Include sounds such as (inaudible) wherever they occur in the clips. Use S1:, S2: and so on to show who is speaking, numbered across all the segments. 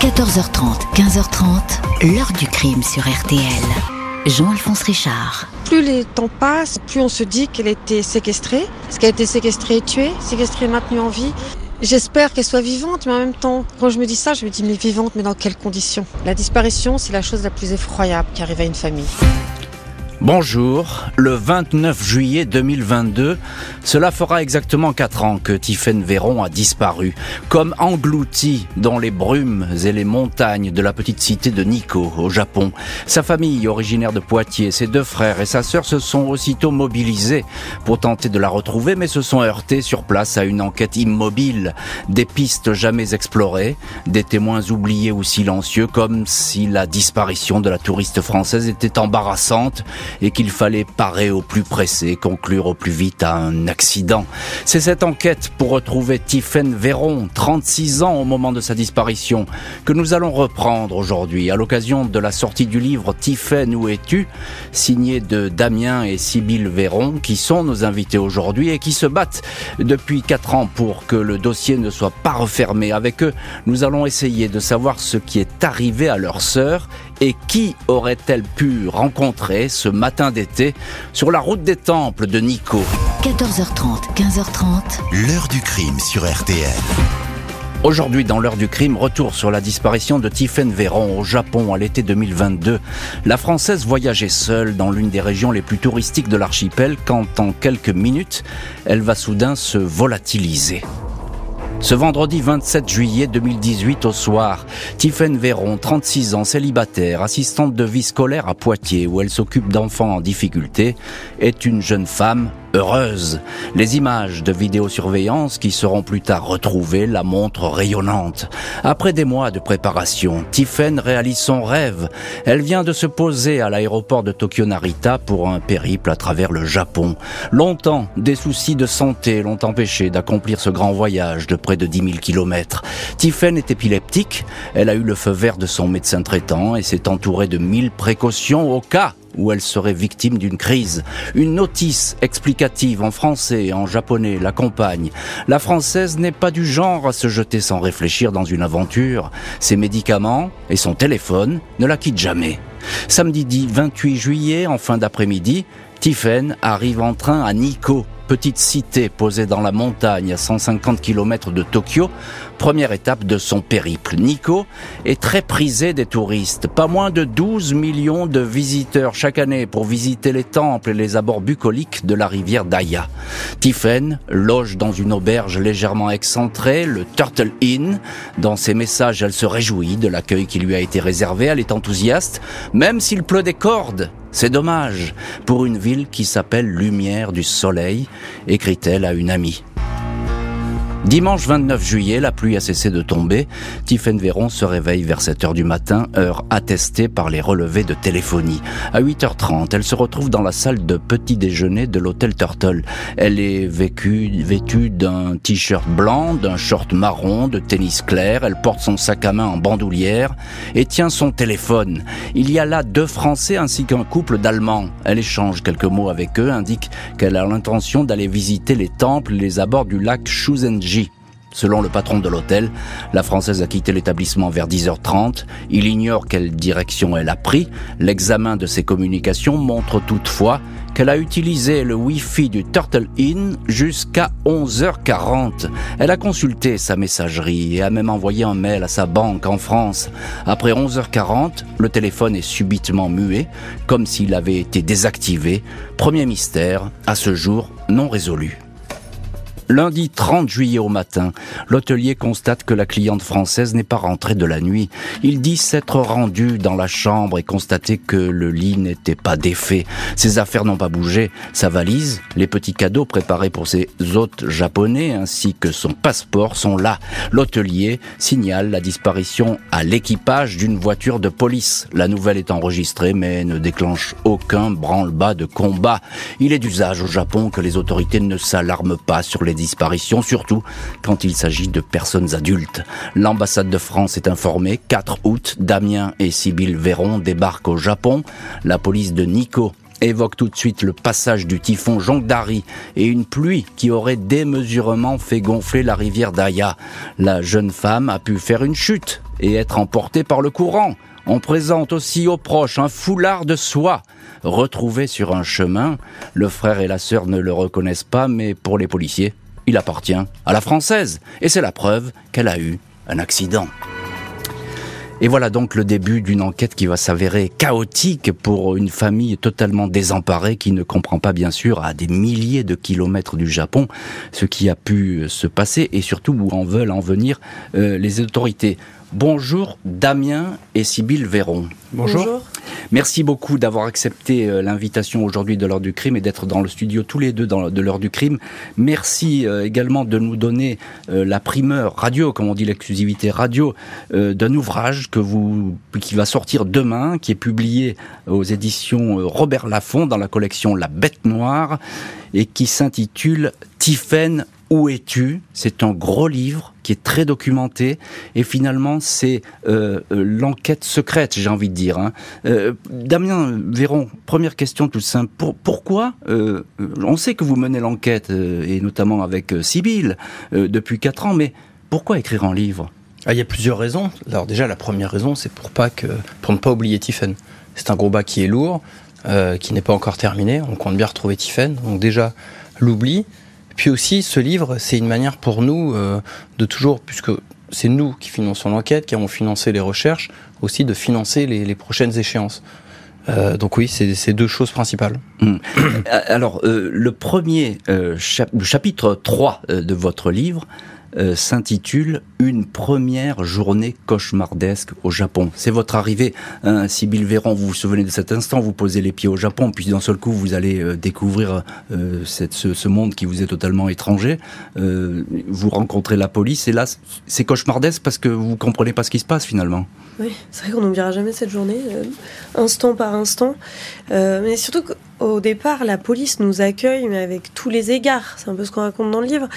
S1: 14h30, 15h30, l'heure du crime sur RTL. Jean-Alphonse Richard.
S2: Plus les temps passent, plus on se dit qu'elle a été séquestrée. Est-ce qu'elle a été séquestrée et tuée Séquestrée et maintenue en vie? J'espère qu'elle soit vivante, mais en même temps, quand je me dis ça, je me dis mais vivante, mais dans quelles conditions? La disparition, c'est la chose la plus effroyable qui arrive à une famille.
S3: Bonjour, le 29 juillet 2022, cela fera exactement 4 ans que Tiphaine Véron a disparu, comme englouti dans les brumes et les montagnes de la petite cité de Nikko, au Japon. Sa famille, originaire de Poitiers, ses deux frères et sa sœur se sont aussitôt mobilisés pour tenter de la retrouver, mais se sont heurtés sur place à une enquête immobile, des pistes jamais explorées, des témoins oubliés ou silencieux, comme si la disparition de la touriste française était embarrassante et qu'il fallait parer au plus pressé, conclure au plus vite à un accident. C'est cette enquête pour retrouver Tiphaine Véron, 36 ans au moment de sa disparition, que nous allons reprendre aujourd'hui à l'occasion de la sortie du livre Tiphaine, où es-tu? Signé de Damien et Sybille Véron, qui sont nos invités aujourd'hui et qui se battent depuis 4 ans pour que le dossier ne soit pas refermé. Avec eux, nous allons essayer de savoir ce qui est arrivé à leur sœur et qui aurait-elle pu rencontrer ce matin d'été sur la route des temples de Nico?
S1: 14h30, 15h30.
S4: L'heure du crime sur RTL.
S3: Aujourd'hui, dans l'heure du crime, retour sur la disparition de Tiphaine Véron au Japon à l'été 2022. La Française voyageait seule dans l'une des régions les plus touristiques de l'archipel quand, en quelques minutes, elle va soudain se volatiliser. Ce vendredi 27 juillet 2018 au soir, Tiphaine Véron, 36 ans, célibataire, assistante de vie scolaire à Poitiers où elle s'occupe d'enfants en difficulté, est une jeune femme heureuse. Les images de vidéosurveillance qui seront plus tard retrouvées la montrent rayonnante. Après des mois de préparation, Tiffen réalise son rêve. Elle vient de se poser à l'aéroport de Tokyo Narita pour un périple à travers le Japon. Longtemps, des soucis de santé l'ont empêché d'accomplir ce grand voyage de près de 10 000 kilomètres. Tiffen est épileptique. Elle a eu le feu vert de son médecin traitant et s'est entourée de mille précautions au cas où elle serait victime d'une crise. Une notice explicative en français et en japonais l'accompagne. La française n'est pas du genre à se jeter sans réfléchir dans une aventure. Ses médicaments et son téléphone ne la quittent jamais. Samedi 28 juillet, en fin d'après-midi, Tiffen arrive en train à Nikko, petite cité posée dans la montagne à 150 km de Tokyo, première étape de son périple. Nico est très prisé des touristes. Pas moins de 12 millions de visiteurs chaque année pour visiter les temples et les abords bucoliques de la rivière Daya. Tiffen loge dans une auberge légèrement excentrée, le Turtle Inn. Dans ses messages, elle se réjouit de l'accueil qui lui a été réservé. Elle est enthousiaste, même s'il pleut des cordes. C'est dommage pour une ville qui s'appelle Lumière du Soleil, écrit-elle à une amie. Dimanche 29 juillet, la pluie a cessé de tomber. Tiphaine Véron se réveille vers 7 heures du matin, heure attestée par les relevés de téléphonie. À 8h30, elle se retrouve dans la salle de petit déjeuner de l'hôtel Turtle. Elle est vêtue d'un t-shirt blanc, d'un short marron, de tennis clair. Elle porte son sac à main en bandoulière et tient son téléphone. Il y a là deux Français ainsi qu'un couple d'Allemands. Elle échange quelques mots avec eux, indique qu'elle a l'intention d'aller visiter les temples les abords du lac Selon le patron de l'hôtel, la Française a quitté l'établissement vers 10h30. Il ignore quelle direction elle a pris. L'examen de ses communications montre toutefois qu'elle a utilisé le Wi-Fi du Turtle Inn jusqu'à 11h40. Elle a consulté sa messagerie et a même envoyé un mail à sa banque en France. Après 11h40, le téléphone est subitement muet, comme s'il avait été désactivé. Premier mystère, à ce jour non résolu. Lundi 30 juillet au matin, l'hôtelier constate que la cliente française n'est pas rentrée de la nuit. Il dit s'être rendu dans la chambre et constater que le lit n'était pas défait. Ses affaires n'ont pas bougé. Sa valise, les petits cadeaux préparés pour ses hôtes japonais ainsi que son passeport sont là. L'hôtelier signale la disparition à l'équipage d'une voiture de police. La nouvelle est enregistrée mais ne déclenche aucun branle-bas de combat. Il est d'usage au Japon que les autorités ne s'alarment pas sur les disparition, surtout quand il s'agit de personnes adultes. L'ambassade de France est informée. 4 août, Damien et Sybille Véron débarquent au Japon. La police de Nikko évoque tout de suite le passage du typhon Jongdari et une pluie qui aurait démesurement fait gonfler la rivière d'Aya. La jeune femme a pu faire une chute et être emportée par le courant. On présente aussi aux proches un foulard de soie retrouvé sur un chemin. Le frère et la sœur ne le reconnaissent pas, mais pour les policiers, il appartient à la française. Et c'est la preuve qu'elle a eu un accident. Et voilà donc le début d'une enquête qui va s'avérer chaotique pour une famille totalement désemparée qui ne comprend pas bien sûr à des milliers de kilomètres du Japon ce qui a pu se passer et surtout où en veulent en venir euh, les autorités. Bonjour Damien et Sybille Véron.
S5: Bonjour.
S3: Merci beaucoup d'avoir accepté euh, l'invitation aujourd'hui de l'heure du crime et d'être dans le studio tous les deux dans, de l'heure du crime. Merci euh, également de nous donner euh, la primeur radio, comme on dit l'exclusivité radio, d'un ouvrage que vous, qui va sortir demain, qui est publié aux éditions Robert Laffont dans la collection La Bête Noire et qui s'intitule Tiphaine où es-tu? C'est un gros livre qui est très documenté et finalement c'est euh, euh, l'enquête secrète, j'ai envie de dire. Hein. Euh, Damien Véron, première question toute simple. pourquoi On sait que vous menez l'enquête et notamment avec Sibylle depuis quatre ans, mais pourquoi écrire un livre?
S5: Ah, Il y a plusieurs raisons. Alors déjà la première raison c'est pour pas que pour ne pas oublier Tiffen. C'est un gros bas qui est lourd, qui n'est pas encore terminé. On compte bien retrouver Tiffen. Donc déjà l'oubli. Puis aussi, ce livre, c'est une manière pour nous euh, de toujours, puisque c'est nous qui finançons l'enquête, qui avons financé les recherches, aussi de financer les, prochaines échéances. Euh, donc oui, c'est deux choses principales. (coughs)
S3: Euh, alors, le premier chapitre 3 de votre livre euh, s'intitule Une première journée cauchemardesque au Japon. C'est votre arrivée, hein, Sybille Véran, vous vous souvenez de cet instant, vous posez les pieds au Japon, puis d'un seul coup vous allez euh, découvrir euh, cette, ce, monde qui vous est totalement étranger, vous rencontrez la police, et là c'est cauchemardesque parce que vous comprenez pas ce qui se passe finalement.
S6: Oui, c'est vrai qu'on n'oubliera jamais cette journée, instant par instant, mais surtout que au départ, la police nous accueille, mais avec tous les égards. C'est un peu ce qu'on raconte dans le livre.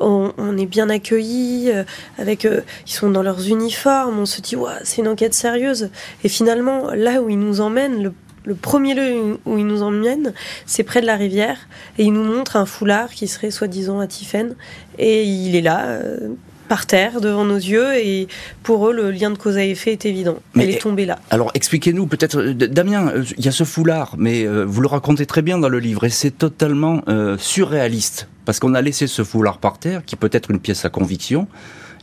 S6: On, est bien accueillis, euh, avec, euh, ils sont dans leurs uniformes. On se dit, ouais, c'est une enquête sérieuse. Et finalement, là où ils nous emmènent, le, premier lieu où ils nous emmènent, c'est près de la rivière. Et ils nous montrent un foulard qui serait soi-disant à Tiffen. Et il est là, euh, par terre devant nos yeux et pour eux le lien de cause à effet est évident. Mais Elle est tombée là.
S3: Alors expliquez-nous peut-être, euh, Damien, euh, il y a ce foulard, mais euh, vous le racontez très bien dans le livre et c'est totalement surréaliste parce qu'on a laissé ce foulard par terre qui peut être une pièce à conviction.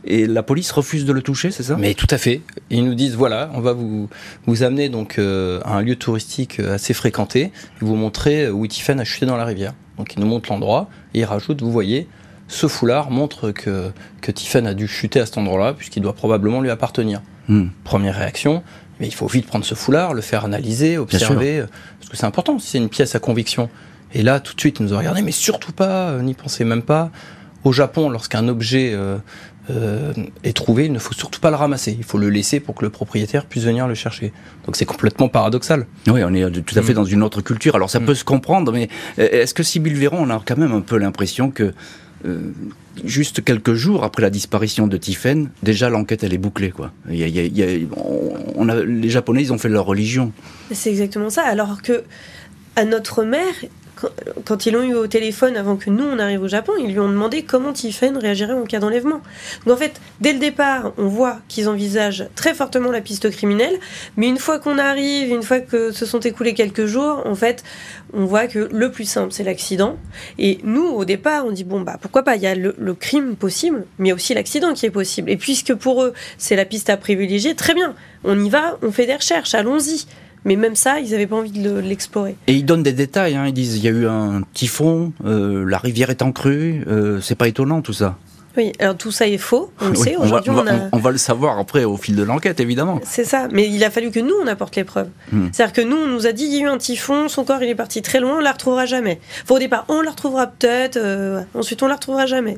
S3: Et la police refuse de le toucher, c'est ça?
S5: Mais tout à fait. Ils nous disent voilà, on va vous vous amener donc à un lieu touristique assez fréquenté et vous montrer où Tiffen a chuté dans la rivière. Donc ils nous montrent l'endroit et ils rajoutent vous voyez, ce foulard montre que, que Tiffen a dû chuter à cet endroit-là, puisqu'il doit probablement lui appartenir. Hmm. Première réaction, mais il faut vite prendre ce foulard, le faire analyser, observer, parce que c'est important si c'est une pièce à conviction. Et là, tout de suite, nous a regardé, mais surtout pas, euh, n'y pensez même pas. Au Japon, lorsqu'un objet euh, euh, est trouvé, il ne faut surtout pas le ramasser. Il faut le laisser pour que le propriétaire puisse venir le chercher. Donc c'est complètement paradoxal.
S3: Oui, on est tout à fait hmm. dans une autre culture. Alors ça hmm. peut se comprendre, mais est-ce que Sybille Véron, on a quand même un peu l'impression que euh, juste quelques jours après la disparition de Tiffen, déjà l'enquête elle est bouclée quoi. on a, les Japonais ils ont fait leur religion.
S6: C'est exactement ça. Alors que à notre mère, quand, ils l'ont eu au téléphone avant que nous on arrive au Japon, ils lui ont demandé comment Tiffen réagirait en cas d'enlèvement. Donc en fait, dès le départ, on voit qu'ils envisagent très fortement la piste criminelle, mais une fois qu'on arrive, une fois que se sont écoulés quelques jours, en fait, on voit que le plus simple c'est l'accident. Et nous, au départ, on dit bon bah pourquoi pas, il y a le, le crime possible, mais aussi l'accident qui est possible. Et puisque pour eux c'est la piste à privilégier, très bien, on y va, on fait des recherches, allons-y. Mais même ça, ils n'avaient pas envie de l'explorer.
S3: Et ils donnent des détails. Hein. Ils disent il y a eu un typhon, euh, la rivière est en crue. Euh, c'est pas étonnant tout ça.
S6: Oui, alors tout ça est faux, on le sait.
S3: Aujourd'hui, on, on, va le savoir après au fil de l'enquête, évidemment.
S6: C'est ça, mais il a fallu que nous, on apporte les preuves. Hmm. C'est-à-dire que nous, on nous a dit, il y a eu un typhon, son corps, il est parti très loin, on la retrouvera jamais. au départ, on la retrouvera peut-être, euh, ensuite, on la retrouvera jamais.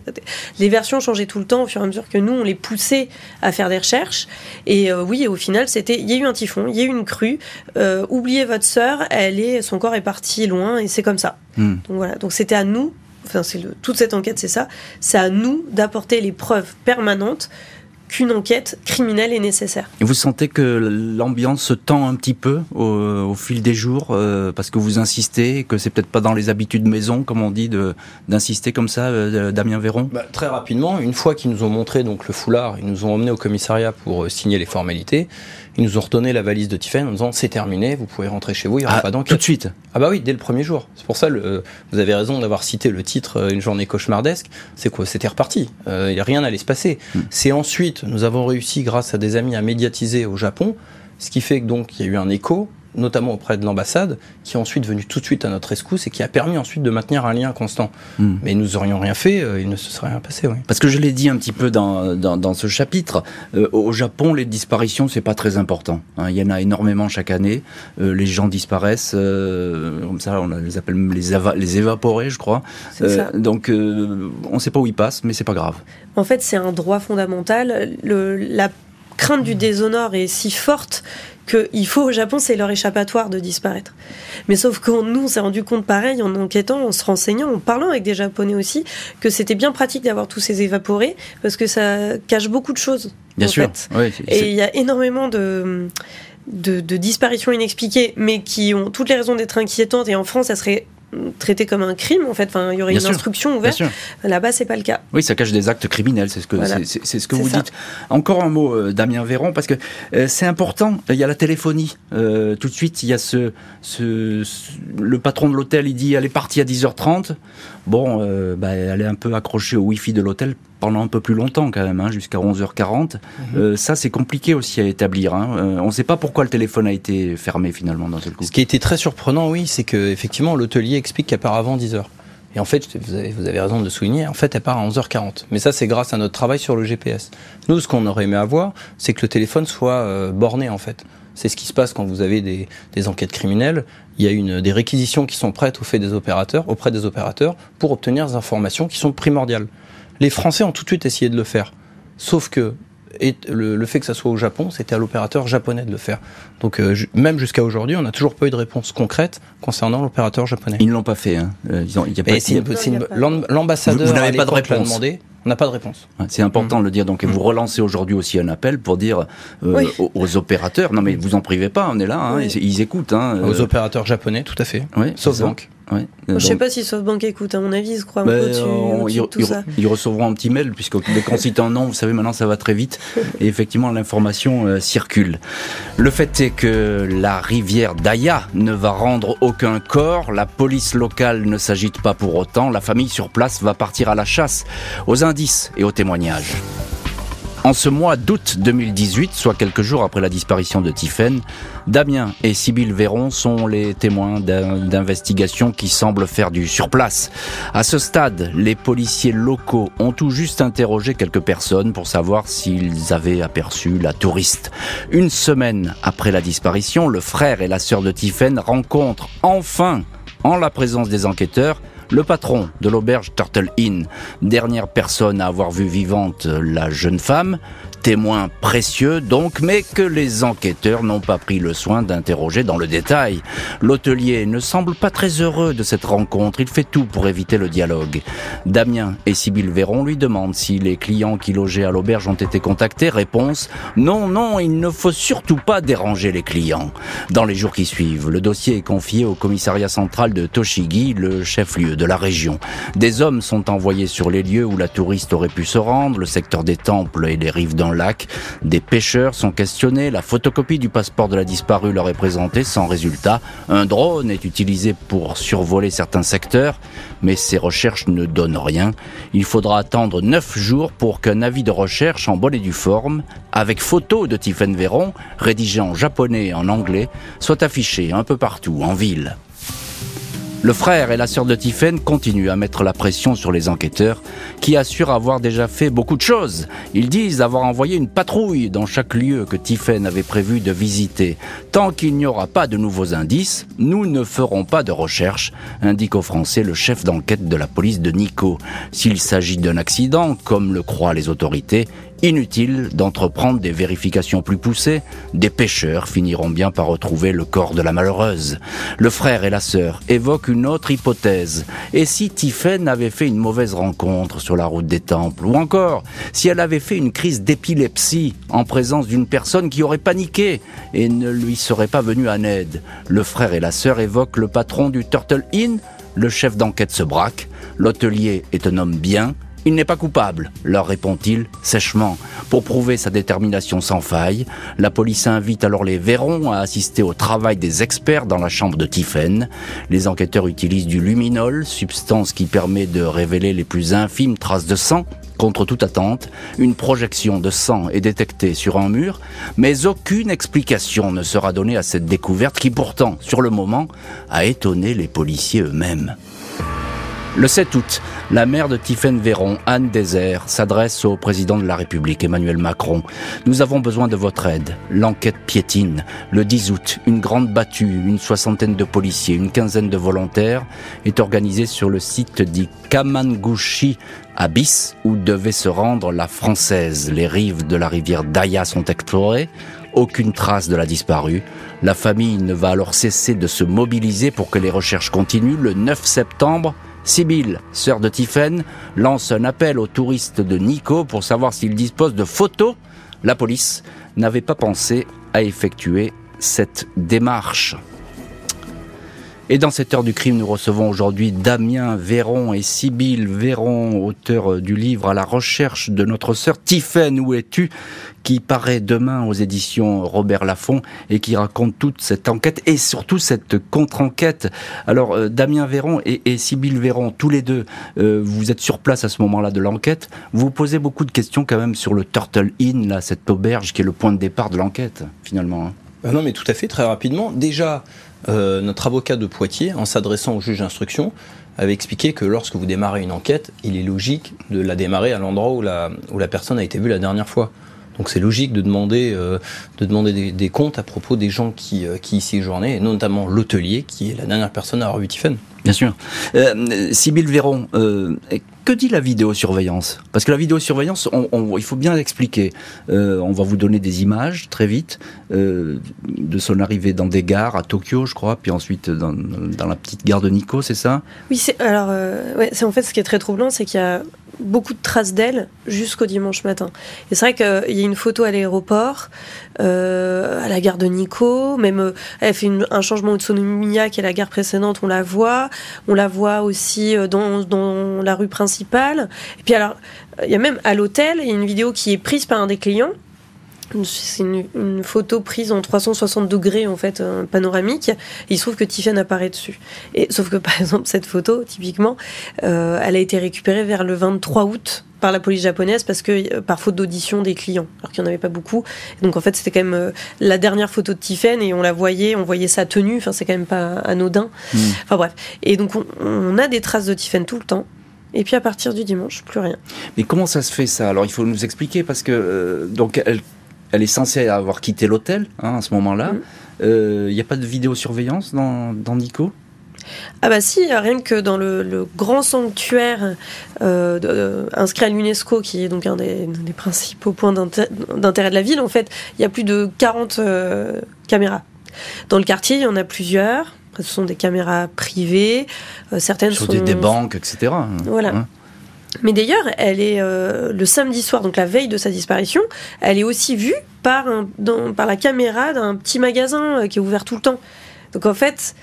S6: Les versions changeaient tout le temps au fur et à mesure que nous, on les poussait à faire des recherches. Et euh, oui, au final, c'était, il y a eu un typhon, il y a eu une crue, euh, oubliez votre sœur, elle est, son corps est parti loin, et c'est comme ça. Hmm. Donc voilà, donc c'était à nous enfin c'est toute cette enquête, c'est ça, c'est à nous d'apporter les preuves permanentes qu'une enquête criminelle est nécessaire.
S3: Et vous sentez que l'ambiance se tend un petit peu au, fil des jours euh, parce que vous insistez, que c'est peut-être pas dans les habitudes maison, comme on dit, d'insister comme ça, euh, Damien Véron?
S5: Bah, Très rapidement, une fois qu'ils nous ont montré donc le foulard, ils nous ont emmenés au commissariat pour euh, signer les formalités. Ils nous ont redonné la valise de Tiffen en disant c'est terminé, vous pouvez rentrer chez vous, il n'y aura
S3: ah,
S5: pas d'enquête.
S3: Tout de suite
S5: Ah bah oui, dès le premier jour. C'est pour ça, le, vous avez raison d'avoir cité le titre Une journée cauchemardesque. C'est quoi? C'était reparti. Il rien n'allait se passer. Hmm. C'est ensuite, nous avons réussi grâce à des amis à médiatiser au Japon, ce qui fait que donc il y a eu un écho notamment auprès de l'ambassade, qui est ensuite venu tout de suite à notre rescousse et qui a permis ensuite de maintenir un lien constant. Hmm. Mais nous aurions rien fait, euh, il ne se serait rien passé. Oui.
S3: Parce que je l'ai dit un petit peu dans, dans, ce chapitre, euh, au Japon, les disparitions, c'est pas très important. Hein. il y en a énormément chaque année. Euh, les gens disparaissent, comme ça, on les appelle les, les évaporés, je crois. donc, on ne sait pas où ils passent, mais c'est pas grave.
S6: En fait, c'est un droit fondamental. Le, la crainte du déshonneur est si forte qu'il faut au Japon, c'est leur échappatoire de disparaître. Mais sauf que nous, on s'est rendu compte pareil en enquêtant, en se renseignant, en parlant avec des Japonais aussi, que c'était bien pratique d'avoir tous ces évaporés parce que ça cache beaucoup de choses.
S3: Bien sûr.
S6: Et il y a énormément de, de, de disparitions inexpliquées, mais qui ont toutes les raisons d'être inquiétantes. Et en France, ça serait traité comme un crime en fait. Enfin, il y aurait une instruction ouverte. Là-bas, c'est pas le cas.
S3: Oui, ça cache des actes criminels, c'est ce que c'est ce que vous dites. Encore un mot, euh, Damien Véron, parce que euh, c'est important. Il y a la téléphonie. Euh, tout de suite, il y a ce, ce, le patron de l'hôtel, il dit elle est partie à 10h30. Bon, bah, elle est un peu accrochée au Wi-Fi de l'hôtel pendant un peu plus longtemps quand même, hein, jusqu'à 11h40. Mhm. Euh, ça, c'est compliqué aussi à établir. Hein. Euh, on ne sait pas pourquoi le téléphone a été fermé finalement dans ce coup.
S5: Ce qui a été très surprenant, oui, c'est que effectivement l'hôtelier explique qu'elle part avant 10h. Et en fait, vous avez, vous avez, raison de souligner, en fait, elle part à 11h40. Mais ça, c'est grâce à notre travail sur le GPS. Nous, ce qu'on aurait aimé avoir, c'est que le téléphone soit euh, borné, en fait. C'est ce qui se passe quand vous avez des, des, enquêtes criminelles. Il y a une, des réquisitions qui sont prêtes au fait des opérateurs, auprès des opérateurs pour obtenir des informations qui sont primordiales. Les Français ont tout de suite essayé de le faire. Sauf que et le, fait que ça soit au Japon, c'était à l'opérateur japonais de le faire. Donc euh, même jusqu'à aujourd'hui, on n'a toujours pas eu de réponse concrète concernant l'opérateur japonais.
S3: Ils ne l'ont pas fait. Hein. Euh,
S5: l'ambassadeur. Vous, n'avez pas de réponse. Demandé, on n'a pas de réponse.
S3: c'est important de le dire. Donc, et vous mm. relancez aujourd'hui aussi un appel pour dire euh, aux, opérateurs, non mais vous en privez pas, on est là, hein, ils, écoutent. Hein,
S5: aux opérateurs japonais, tout à fait.
S3: Oui, Sauf banque.
S6: Ouais. Je ne sais pas si SoftBank écoute, à mon avis, ils se croient dessus, tout ça.
S3: Ils recevront un petit mail, puisque dès qu'on cite un nom, vous savez, maintenant ça va très vite. et effectivement, l'information euh, circule. Le fait est que la rivière Daya ne va rendre aucun corps, la police locale ne s'agite pas pour autant, la famille sur place va partir à la chasse, aux indices et aux témoignages. En ce mois d'août 2018, soit quelques jours après la disparition de Tiphaine, Damien et Sybille Véron sont les témoins d'investigations qui semblent faire du surplace. À ce stade, les policiers locaux ont tout juste interrogé quelques personnes pour savoir s'ils avaient aperçu la touriste. Une semaine après la disparition, le frère et la sœur de Tiphaine rencontrent enfin, en la présence des enquêteurs, le patron de l'auberge Turtle Inn, dernière personne à avoir vu vivante la jeune femme, témoin précieux donc, mais que les enquêteurs n'ont pas pris le soin d'interroger dans le détail. L'hôtelier ne semble pas très heureux de cette rencontre, il fait tout pour éviter le dialogue. Damien et Sybille Véron lui demandent si les clients qui logeaient à l'auberge ont été contactés. Réponse non, non, il ne faut surtout pas déranger les clients. Dans les jours qui suivent, le dossier est confié au commissariat central de Toshigi, le chef-lieu de la région. Des hommes sont envoyés sur les lieux où la touriste aurait pu se rendre, le secteur des temples et les rives d'un lac. Des pêcheurs sont questionnés, la photocopie du passeport de la disparue leur est présentée sans résultat. Un drone est utilisé pour survoler certains secteurs, mais ces recherches ne donnent rien. Il faudra attendre neuf jours pour qu'un avis de recherche en bonne et due forme, avec photo de Tiffen Véron, rédigé en japonais et en anglais, soit affiché un peu partout en ville. Le frère et la sœur de Tiphaine continuent à mettre la pression sur les enquêteurs qui assurent avoir déjà fait beaucoup de choses. Ils disent avoir envoyé une patrouille dans chaque lieu que Tiphaine avait prévu de visiter. Tant qu'il n'y aura pas de nouveaux indices, nous ne ferons pas de recherche, indique aux Français le chef d'enquête de la police de Nico. S'il s'agit d'un accident, comme le croient les autorités, Inutile d'entreprendre des vérifications plus poussées, des pêcheurs finiront bien par retrouver le corps de la malheureuse. Le frère et la sœur évoquent une autre hypothèse. Et si Tiphaine avait fait une mauvaise rencontre sur la route des temples, ou encore si elle avait fait une crise d'épilepsie en présence d'une personne qui aurait paniqué et ne lui serait pas venue en aide. Le frère et la sœur évoquent le patron du Turtle Inn, le chef d'enquête se braque, l'hôtelier est un homme bien, il n'est pas coupable, leur répond-il sèchement. Pour prouver sa détermination sans faille, la police invite alors les Vérons à assister au travail des experts dans la chambre de Tiphaine. Les enquêteurs utilisent du luminol, substance qui permet de révéler les plus infimes traces de sang. Contre toute attente, une projection de sang est détectée sur un mur, mais aucune explication ne sera donnée à cette découverte qui pourtant, sur le moment, a étonné les policiers eux-mêmes. Le 7 août, la mère de Tiffaine Véron, Anne Désert, s'adresse au président de la République, Emmanuel Macron. Nous avons besoin de votre aide. L'enquête piétine. Le 10 août, une grande battue, une soixantaine de policiers, une quinzaine de volontaires est organisée sur le site dit Kamangushi Abyss, où devait se rendre la Française. Les rives de la rivière Daya sont explorées. Aucune trace de la disparue. La famille ne va alors cesser de se mobiliser pour que les recherches continuent. Le 9 septembre, Sibylle, sœur de Tiphaine, lance un appel aux touristes de Nico pour savoir s'ils disposent de photos. La police n'avait pas pensé à effectuer cette démarche. Et dans cette heure du crime, nous recevons aujourd'hui Damien Véron et Sibylle Véron, auteurs du livre À la recherche de notre sœur Tiphaine, où es-tu? Qui paraît demain aux éditions Robert Laffont et qui raconte toute cette enquête et surtout cette contre-enquête. Alors, euh, Damien Véron et, et Sibylle Véron, tous les deux, euh, vous êtes sur place à ce moment-là de l'enquête. Vous posez beaucoup de questions quand même sur le Turtle Inn, là, cette auberge qui est le point de départ de l'enquête, finalement.
S5: Ah non, mais tout à fait, très rapidement. Déjà, euh, notre avocat de Poitiers, en s'adressant au juge d'instruction, avait expliqué que lorsque vous démarrez une enquête, il est logique de la démarrer à l'endroit où la, où la personne a été vue la dernière fois. Donc c'est logique de demander, euh, de demander des, comptes à propos des gens qui, euh, qui y séjournaient, et notamment l'hôtelier, qui est la dernière personne à avoir vu Tiffen.
S3: Bien sûr. Euh, Sybille Véron, que dit la vidéosurveillance? Parce que la vidéosurveillance, on, il faut bien l'expliquer. Euh, on va vous donner des images très vite euh, de son arrivée dans des gares à Tokyo, je crois, puis ensuite dans, la petite gare de Nikko, c'est ça?
S6: Oui, alors euh, c'est en fait ce qui est très troublant, c'est qu'il y a beaucoup de traces d'elle jusqu'au dimanche matin. Et c'est vrai qu'il y a une photo à l'aéroport, euh, à la gare de Nikko, même euh, elle fait un changement de Sonomiya qui est la gare précédente, on la voit. On la voit aussi euh, dans, dans la rue principale. Et puis alors, il y a même à l'hôtel, il y a une vidéo qui est prise par un des clients c'est une, une, photo prise en 360 degrés en fait un panoramique. Et il se trouve que Tiffany apparaît dessus. Et sauf que (laughs) par exemple cette photo typiquement euh, elle a été récupérée vers le 23 août par la police japonaise parce que euh, par faute d'audition des clients alors qu'il n'y en avait pas beaucoup. Et donc en fait c'était quand même euh, la dernière photo de Tiffany et on la voyait on voyait sa tenue. Enfin c'est quand même pas anodin. Mmh. enfin bref. Et donc on, on a des traces de Tiffany tout le temps. Et puis à partir du dimanche, plus rien.
S3: Mais comment ça se fait ça? Alors il faut nous expliquer parce que euh, donc elle elle est censée avoir quitté l'hôtel hein, à ce moment-là. Il mmh. n'y euh, a pas de vidéosurveillance dans, dans Nico?
S6: Ah bah si, rien que dans le, le grand sanctuaire euh, de, inscrit à l'UNESCO, qui est donc un des, des principaux points d'intérêt de la ville, en fait, il y a plus de 40 euh, caméras. Dans le quartier, il y en a plusieurs. Ce sont des caméras privées. Euh, certaines
S3: Sur
S6: sont...
S3: des, des, banques, etc.
S6: Voilà. Hein mais d'ailleurs, elle est euh, le samedi soir, donc la veille de sa disparition, elle est aussi vue par, un, dans, par la caméra d'un petit magasin euh, qui est ouvert tout le temps. Donc en fait,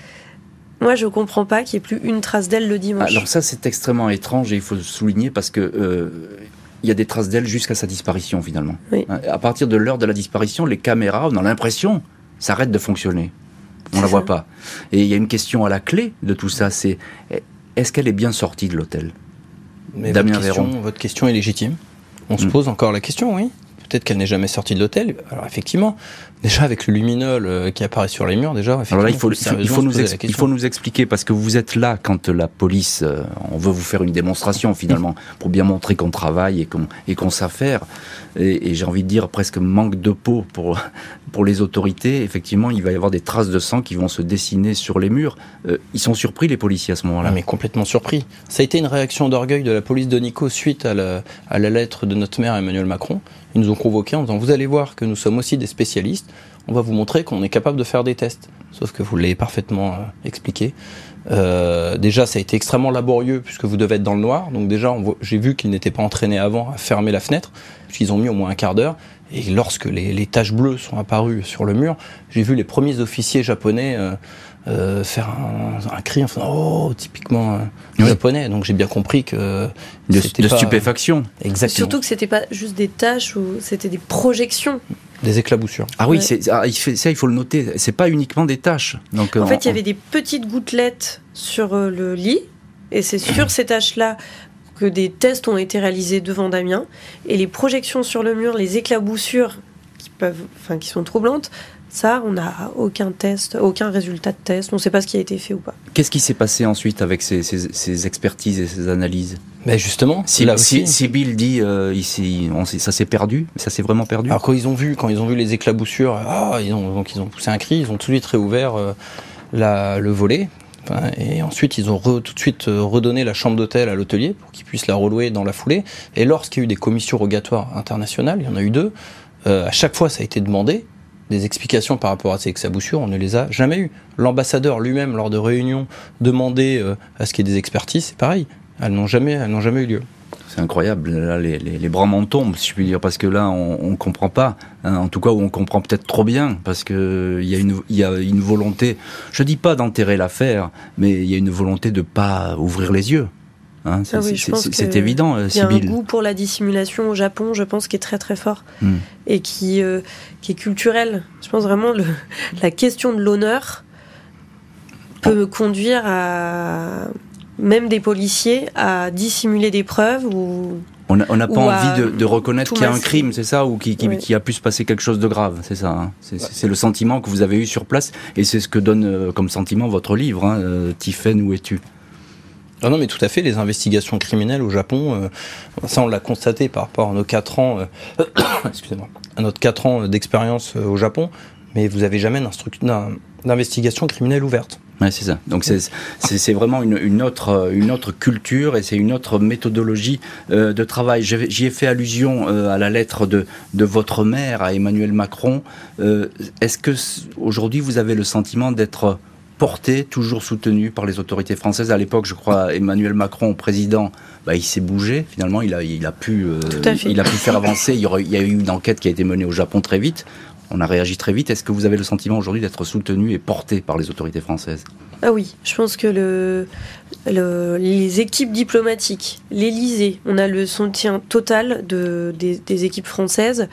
S6: moi je comprends pas qu'il n'y ait plus une trace d'elle le dimanche.
S3: Alors ça c'est extrêmement étrange et il faut le souligner parce que euh, il y a des traces d'elle jusqu'à sa disparition finalement.
S6: Oui.
S3: À partir de l'heure de la disparition, les caméras, on a l'impression, s'arrêtent de fonctionner. On la voit pas. Et il y a une question à la clé de tout ça, c'est est-ce qu'elle est bien sortie de l'hôtel?
S5: Mais Damien votre question, Véron. votre question est légitime. On mmh. se pose encore la question, oui. Peut-être qu'elle n'est jamais sortie de l'hôtel. Alors effectivement, déjà avec le luminol euh, qui apparaît sur les murs, déjà.
S3: Alors là, il faut, il nous il faut nous expliquer parce que vous êtes là quand la police, euh, on veut vous faire une démonstration finalement (laughs) pour bien montrer qu'on travaille et qu'on et qu'on s'affaire. et, j'ai envie de dire presque manque de peau pour, (laughs) pour les autorités, effectivement, il va y avoir des traces de sang qui vont se dessiner sur les murs. Euh, ils sont surpris, les policiers, à ce moment-là
S5: ah, Mais complètement surpris. Ça a été une réaction d'orgueil de la police de Nico suite à la, à la lettre de notre maire Emmanuel Macron. Ils nous ont convoqués en disant Vous allez voir que nous sommes aussi des spécialistes. On va vous montrer qu'on est capable de faire des tests. Sauf que vous l'avez parfaitement euh, expliqué. Euh, déjà, ça a été extrêmement laborieux puisque vous devez être dans le noir. Donc déjà, j'ai vu qu'ils n'étaient pas entraînés avant à fermer la fenêtre, puisqu'ils ont mis au moins un quart d'heure. Et lorsque les, les, taches bleues sont apparues sur le mur, j'ai vu les premiers officiers japonais euh, euh, faire un, un, cri en faisant oh typiquement euh, japonais. Donc j'ai bien compris que
S3: de, de stupéfaction.
S6: Exactement. Surtout que c'était pas juste des taches ou c'était des projections.
S5: Des éclaboussures.
S3: Ah oui, ah, il fait, ça il faut le noter. C'est pas uniquement des taches.
S6: Donc en fait, il y avait des petites gouttelettes sur le lit, et c'est (clears throat) sur ces taches-là que des tests ont été réalisés devant Damien. Et les projections sur le mur, les éclaboussures qui, peuvent, enfin, qui sont troublantes, ça, on n'a aucun test, aucun résultat de test. On ne sait pas ce qui a été fait ou pas.
S3: Qu'est-ce qui s'est passé ensuite avec ces, ces, expertises et ces analyses?
S5: Mais justement,
S3: si, là si, si, Bill dit euh, ici, on, ça s'est perdu, ça s'est vraiment perdu?
S5: Alors quand ils ont vu, quand ils ont vu les éclaboussures, ah, ils ont, donc ils ont poussé un cri, ils ont tout de suite réouvert euh, la, le volet. Et ensuite, ils ont tout de suite euh, redonné la chambre d'hôtel à l'hôtelier pour qu'il puisse la relouer dans la foulée. Et lorsqu'il y a eu des commissions rogatoires internationales, il y en a eu deux, euh, à chaque fois ça a été demandé, des explications par rapport à ces exaboussures, on ne les a jamais eues. L'ambassadeur lui-même, lors de réunions, demandait euh, à ce qu'il y ait des expertises, c'est pareil. Elles n'ont jamais, elles n'ont jamais eu lieu.
S3: C'est incroyable. Là, les, les, les, bras m'en tombent, si je puis dire, parce que là, on ne comprend pas. Hein, en tout cas, on comprend peut-être trop bien, parce qu'il y, a une, y a une volonté, je dis pas d'enterrer l'affaire, mais il y a une volonté de pas ouvrir les yeux. Hein, c'est ah évident,
S6: Il y a un goût pour la dissimulation au Japon, je pense, qui est très très fort hmm. et qui, euh, qui est culturel. Je pense vraiment le, la question de l'honneur peut conduire à même des policiers à dissimuler des preuves ou
S3: on n'a pas envie de, de reconnaître qu'il y a un crime, c'est ça, ou qu'il qui, a pu se passer quelque chose de grave, c'est ça. Hein. C'est le sentiment que vous avez eu sur place, et c'est ce que donne euh, comme sentiment votre livre, hein, euh, Tiffen, où es-tu?
S5: Ah non, mais tout à fait, les investigations criminelles au Japon, euh, ça on l'a constaté par rapport à nos 4 ans, (coughs) excusez-moi, à notre 4 ans d'expérience au Japon, mais vous n'avez jamais d'investigation criminelle ouverte.
S3: Ouais, c'est ça. Donc c'est vraiment une, une, autre, une autre culture et c'est une autre méthodologie euh, de travail. J'y ai fait allusion euh, à la lettre de, de votre mère, à Emmanuel Macron. Euh, Est-ce que aujourd'hui vous avez le sentiment d'être porté, toujours soutenu par les autorités françaises? À l'époque, je crois, Emmanuel Macron, président, bah, il s'est bougé. Finalement, il a, il a pu, euh, il a pu faire avancer. Il y a eu une enquête qui a été menée au Japon très vite on a réagi très vite. Est-ce que vous avez le sentiment aujourd'hui d'être soutenu et porté par les autorités françaises
S6: Ah oui, je pense que le, les équipes diplomatiques, l'Élysée, on a le soutien total de, des, équipes françaises.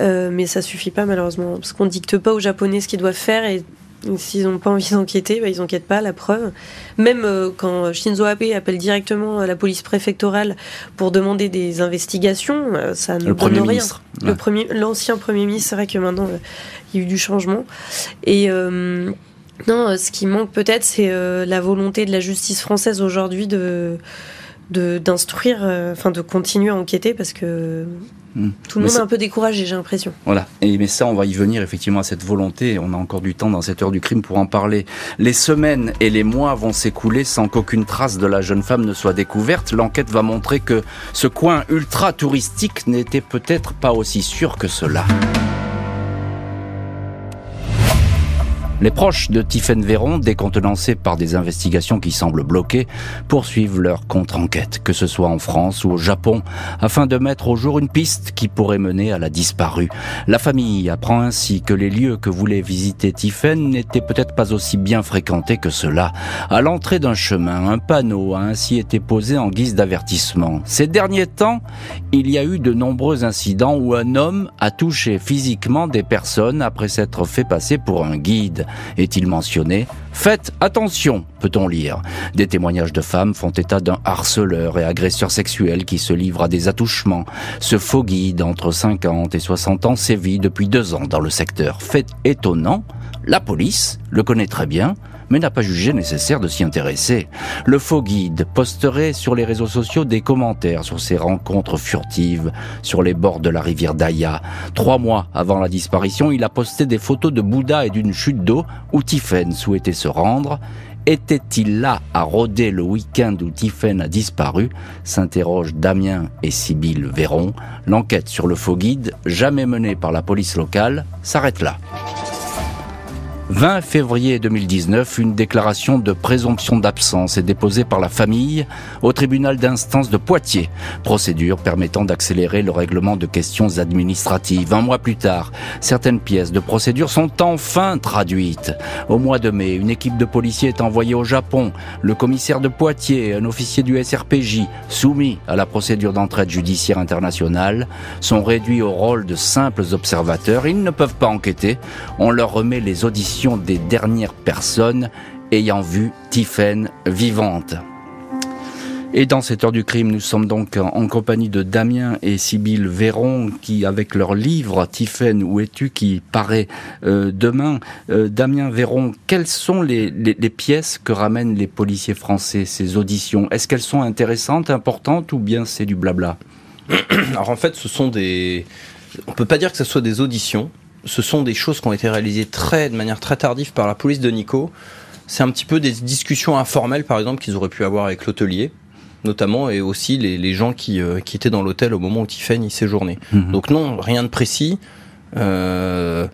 S6: Euh, mais ça suffit pas malheureusement parce qu'on dicte pas aux Japonais ce qu'ils doivent faire S'ils n'ont pas envie d'enquêter, bah, ils n'enquêtent pas, la preuve. Même euh, quand Shinzo Abe appelle directement la police préfectorale pour demander des investigations, euh, ça ne le donne rien. Ministre. Le premier, l'ancien premier ministre, c'est vrai que maintenant euh, il y a eu du changement. Et non, ce qui manque peut-être, c'est la volonté de la justice française aujourd'hui de d'instruire, enfin de continuer à enquêter parce que Tout le monde est un peu découragé, j'ai l'impression.
S3: Voilà. Et mais ça, on va y venir effectivement à cette volonté. On a encore du temps dans cette heure du crime pour en parler. Les semaines et les mois vont s'écouler sans qu'aucune trace de la jeune femme ne soit découverte. L'enquête va montrer que ce coin ultra touristique n'était peut-être pas aussi sûr que cela. Les proches de Tiphaine Véron, décontenancés par des investigations qui semblent bloquées, poursuivent leur contre-enquête, que ce soit en France ou au Japon, afin de mettre au jour une piste qui pourrait mener à la disparue. La famille apprend ainsi que les lieux que voulait visiter Tiphaine n'étaient peut-être pas aussi bien fréquentés que cela. À l'entrée d'un chemin, un panneau a ainsi été posé en guise d'avertissement. Ces derniers temps, il y a eu de nombreux incidents où un homme a touché physiquement des personnes après s'être fait passer pour un guide est-il mentionné Faites attention, peut-on lire. Des témoignages de femmes font état d'un harceleur et agresseur sexuel qui se livre à des attouchements. Ce faux guide entre 50 et 60 ans sévit depuis deux ans dans le secteur. Fait étonnant, la police le connaît très bien, mais n'a pas jugé nécessaire de s'y intéresser. Le faux guide posterait sur les réseaux sociaux des commentaires sur ses rencontres furtives sur les bords de la rivière Daya. Trois mois avant la disparition, il a posté des photos de Bouddha et d'une chute d'eau où Tiffen souhaitait se rendre était-il là à rôder le week-end où Tiffen a disparu s'interrogent Damien et Sibylle Véron. L'enquête sur le faux guide, jamais menée par la police locale, s'arrête là. 20 février 2019, une déclaration de présomption d'absence est déposée par la famille au tribunal d'instance de Poitiers, procédure permettant d'accélérer le règlement de questions administratives. Un mois plus tard, certaines pièces de procédure sont enfin traduites. Au mois de mai, une équipe de policiers est envoyée au Japon. Le commissaire de Poitiers, un officier du SRPJ, soumis à la procédure d'entraide judiciaire internationale, sont réduits au rôle de simples observateurs. Ils ne peuvent pas enquêter. On leur remet les auditions des dernières personnes ayant vu Tiffen vivante. Et dans cette heure du crime, nous sommes donc en compagnie de Damien et Sybille Véron qui, avec leur livre Tiffen, où es-tu, qui paraît euh, demain. Euh, Damien Véron, quelles sont les, les, pièces que ramènent les policiers français, ces auditions? Est-ce qu'elles sont intéressantes, importantes ou bien c'est du blabla? (coughs)
S5: Alors en fait, ce sont des... On peut pas dire que ce soit des auditions, ce sont des choses qui ont été réalisées très, de manière très tardive par la police de Nico. C'est un petit peu des discussions informelles, par exemple, qu'ils auraient pu avoir avec l'hôtelier, notamment, et aussi les, gens qui, euh, qui, étaient dans l'hôtel au moment où Tiffen y séjournait. Mhm. Donc non, rien de précis.
S3: Euh,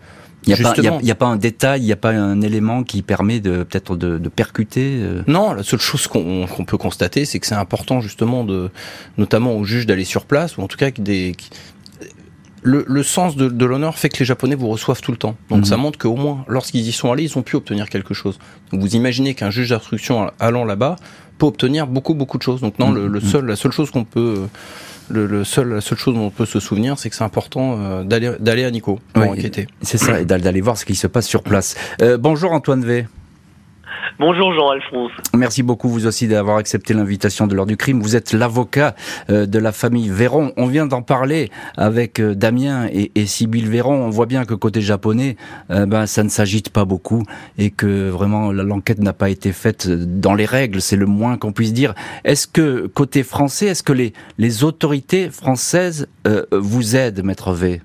S3: il n'y a, pas un détail, il n'y a pas un élément qui permet de peut-être de, percuter. Euh
S5: non, la seule chose qu'on peut constater, c'est que c'est important justement de, notamment aux juges d'aller sur place, ou en tout cas que des, le, sens de, l'honneur fait que les Japonais vous reçoivent tout le temps. Donc mhm. ça montre qu'au moins, lorsqu'ils y sont allés, ils ont pu obtenir quelque chose. Donc vous imaginez qu'un juge d'instruction allant là-bas peut obtenir beaucoup, beaucoup de choses. Donc non, le, mhm. seul, la seule chose qu'on peut... Le, seul, la seule chose dont on peut se souvenir, c'est que c'est important euh, d'aller d'aller à Nico pour enquêter.
S3: C'est ça, et d'aller voir ce qui se passe sur place. Euh, bonjour Antoine V.
S7: Bonjour Jean-Alphonse.
S3: Merci beaucoup vous aussi d'avoir accepté l'invitation de l'heure du crime. Vous êtes l'avocat euh, de la famille Véron. On vient d'en parler avec euh, Damien et, et Sybille Véron. On voit bien que côté japonais, euh, ben, ça ne s'agite pas beaucoup et que vraiment l'enquête n'a pas été faite dans les règles. C'est le moins qu'on puisse dire. Est-ce que côté français, est-ce que les, les autorités françaises vous aident, maître V?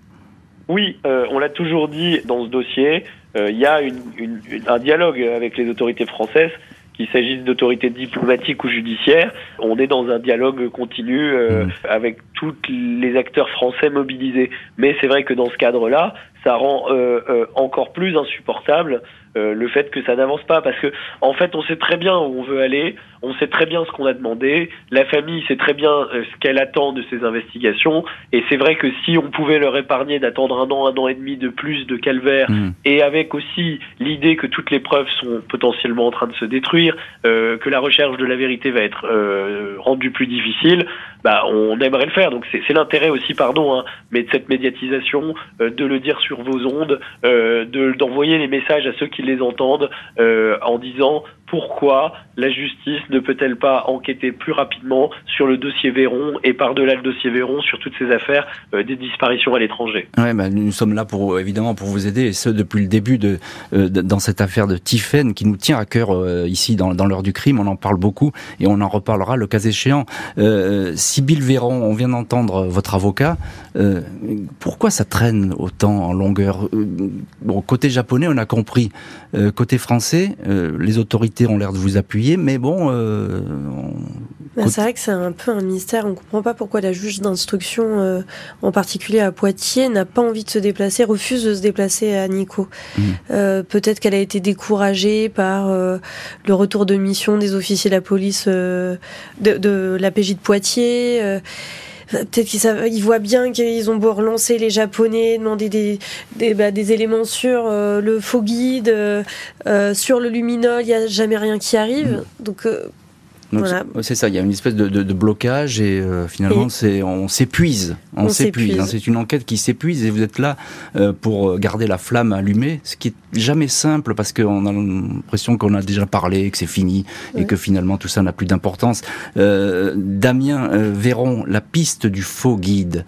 S7: Oui, on l'a toujours dit dans ce dossier. Euh, il y a une, une, un dialogue avec les autorités françaises qu'il s'agisse d'autorités diplomatiques ou judiciaires, on est dans un dialogue continu euh, mmh. avec tous les acteurs français mobilisés. Mais c'est vrai que dans ce cadre-là, ça rend euh, euh, encore plus insupportable euh, le fait que ça n'avance pas parce que en fait on sait très bien où on veut aller, on sait très bien ce qu'on a demandé, la famille sait très bien ce qu'elle attend de ces investigations et c'est vrai que si on pouvait leur épargner d'attendre un an, un an et demi de plus de calvaire mmh. et avec aussi l'idée que toutes les preuves sont potentiellement en train de se détruire, que la recherche de la vérité va être rendue plus difficile, bah on aimerait le faire donc c'est l'intérêt aussi pardon hein, mais de cette médiatisation de le dire sur vos ondes, euh, d'envoyer les messages à ceux qui les entendent euh, en disant pourquoi la justice ne peut-elle pas enquêter plus rapidement sur le dossier Véron et par-delà le dossier Véron sur toutes ces affaires euh, des disparitions à l'étranger?
S3: Ouais, bah, nous sommes là pour évidemment pour vous aider et ce depuis le début de, euh, dans cette affaire de Tiffen qui nous tient à cœur euh, ici dans, l'heure du crime. On en parle beaucoup et on en reparlera le cas échéant. Sybille Véron, on vient d'entendre votre avocat. pourquoi ça traîne autant en longueur? Bon, côté japonais, on a compris. côté français, les autorités ont l'air de vous appuyer, mais bon. Euh,
S6: bah, c'est vrai que c'est un peu un mystère. On ne comprend pas pourquoi la juge d'instruction, euh, en particulier à Poitiers, n'a pas envie de se déplacer, refuse de se déplacer à Nico. Mmh. Euh, peut-être qu'elle a été découragée par le retour de mission des officiers de la police de, de la PJ de Poitiers. Peut-être qu'ils voient bien qu'ils ont beau relancer les Japonais, demander des, des, bah, des éléments sur euh, le faux guide, euh, euh, sur le luminol, il n'y a jamais rien qui arrive. Mm. Donc
S3: c'est ça, il y a une espèce de, de, de blocage et euh, finalement c'est on s'épuise, on, s'épuise. Hein. c'est une enquête qui s'épuise et vous êtes là euh, pour garder la flamme allumée, ce qui est jamais simple parce qu'on a l'impression qu'on a déjà parlé, que c'est fini et que finalement tout ça n'a plus d'importance. Euh, Damien euh, Véron, la piste du faux guide,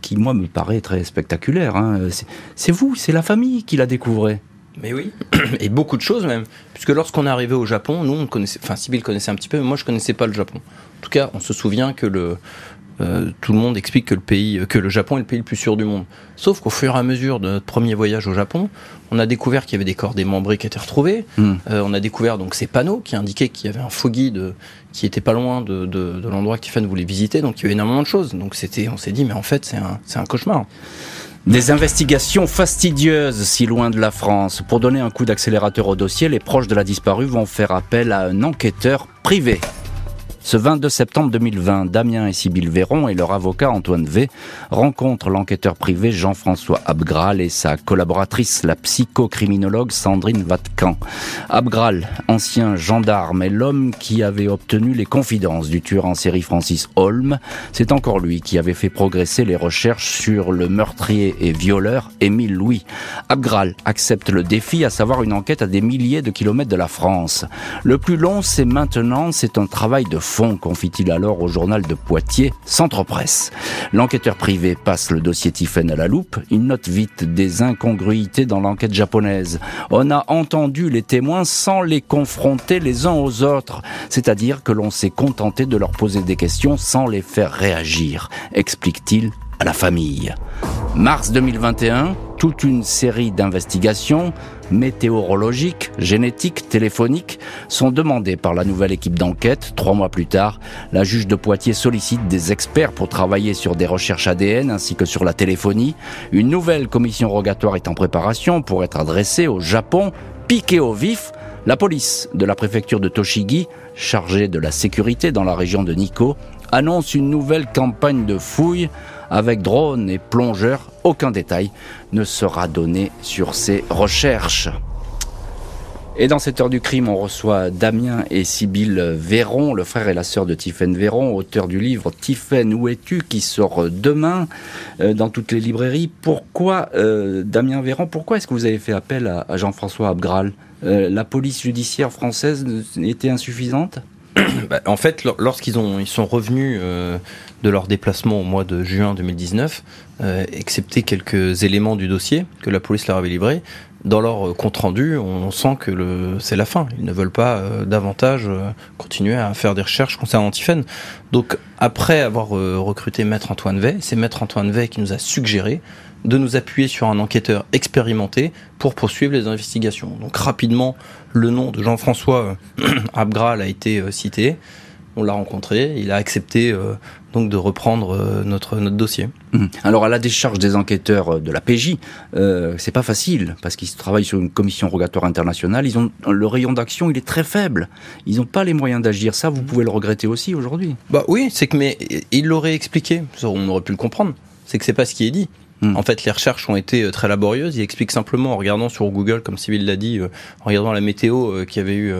S3: qui moi me paraît très spectaculaire. Hein. C'est vous, c'est la famille qui la découvrait.
S5: Mais oui, (clears throat) et beaucoup de choses même. Puisque lorsqu'on est arrivé au Japon, nous, on connaissait, enfin, Sybille connaissait un petit peu, mais moi, je connaissais pas le Japon. En tout cas, on se souvient que le, euh, tout le monde explique que le pays, que le Japon est le pays le plus sûr du monde. Sauf qu'au fur et à mesure de notre premier voyage au Japon, on a découvert qu'il y avait des corps démembrés qui étaient retrouvés.
S3: Hmm.
S5: Euh, on a découvert donc ces panneaux qui indiquaient qu'il y avait un faux guide qui était pas loin de, de, de l'endroit que Tiffany voulait visiter. Donc il y avait énormément de choses. Donc c'était, on s'est dit, mais en fait, c'est un, c'est un cauchemar.
S3: Des investigations fastidieuses si loin de la France. Pour donner un coup d'accélérateur au dossier, les proches de la disparue vont faire appel à un enquêteur privé. Ce 22 septembre 2020, Damien et Sybille Véron et leur avocat Antoine V rencontrent l'enquêteur privé Jean-François Abgral et sa collaboratrice, la psychocriminologue Sandrine Vatcan. Abgral, ancien gendarme, est l'homme qui avait obtenu les confidences du tueur en série Francis Holm. C'est encore lui qui avait fait progresser les recherches sur le meurtrier et violeur Émile Louis. Abgral accepte le défi, à savoir une enquête à des milliers de kilomètres de la France. Le plus long, c'est maintenant, c'est un travail de fond, confie-t-il alors au journal de Poitiers, Centre Presse. L'enquêteur privé passe le dossier Tiffen à la loupe. Il note vite des incongruités dans l'enquête japonaise. On a entendu les témoins sans les confronter les uns aux autres, c'est-à-dire que l'on s'est contenté de leur poser des questions sans les faire réagir, explique-t-il à la famille. Mars 2021, toute une série d'investigations météorologiques, génétiques, téléphoniques sont demandées par la nouvelle équipe d'enquête. Trois mois plus tard, la juge de Poitiers sollicite des experts pour travailler sur des recherches ADN ainsi que sur la téléphonie. Une nouvelle commission rogatoire est en préparation pour être adressée au Japon, piqué au vif. La police de la préfecture de Toshigi, chargée de la sécurité dans la région de Nikko, annonce une nouvelle campagne de fouilles avec drones et plongeurs. Aucun détail ne sera donné sur ces recherches. Et dans cette heure du crime, on reçoit Damien et Sybille Véron, le frère et la sœur de Tiphaine Véron, auteur du livre Tiphaine, où es-tu qui sort demain euh, dans toutes les librairies. Pourquoi, euh, Damien Véron, pourquoi est-ce que vous avez fait appel à, à Jean-François Abgral? Euh, La police judiciaire française était insuffisante? (clears throat)
S5: bah, en fait, lorsqu'ils ont, ils sont revenus euh, de leur déplacement au mois de juin 2019, euh, excepté quelques éléments du dossier que la police leur avait livré, dans leur compte rendu, on sent que c'est la fin. Ils ne veulent pas euh, davantage euh, continuer à faire des recherches concernant Tiffen. Donc, après avoir euh, recruté Maître Antoine Vey, c'est Maître Antoine Vey qui nous a suggéré de nous appuyer sur un enquêteur expérimenté pour poursuivre les investigations. Donc rapidement, le nom de Jean-François (clears throat) Abgral a été cité. On l'a rencontré, il a accepté euh, donc de reprendre euh, notre notre dossier.
S3: Mmh. Alors à la décharge des enquêteurs de la PJ, euh, c'est pas facile parce qu'ils travaillent sur une commission rogatoire internationale. Ils ont le rayon d'action, il est très faible. Ils n'ont pas les moyens d'agir. Ça, vous pouvez le regretter aussi aujourd'hui.
S5: Bah oui, c'est que mais il l'aurait expliqué. On aurait pu le comprendre. C'est que c'est pas ce qui est dit.
S3: Mm.
S5: En fait, les recherches ont été euh, très laborieuses. Il explique simplement en regardant sur Google, comme Cyril l'a dit, euh, en regardant la météo, euh, qu'il y avait eu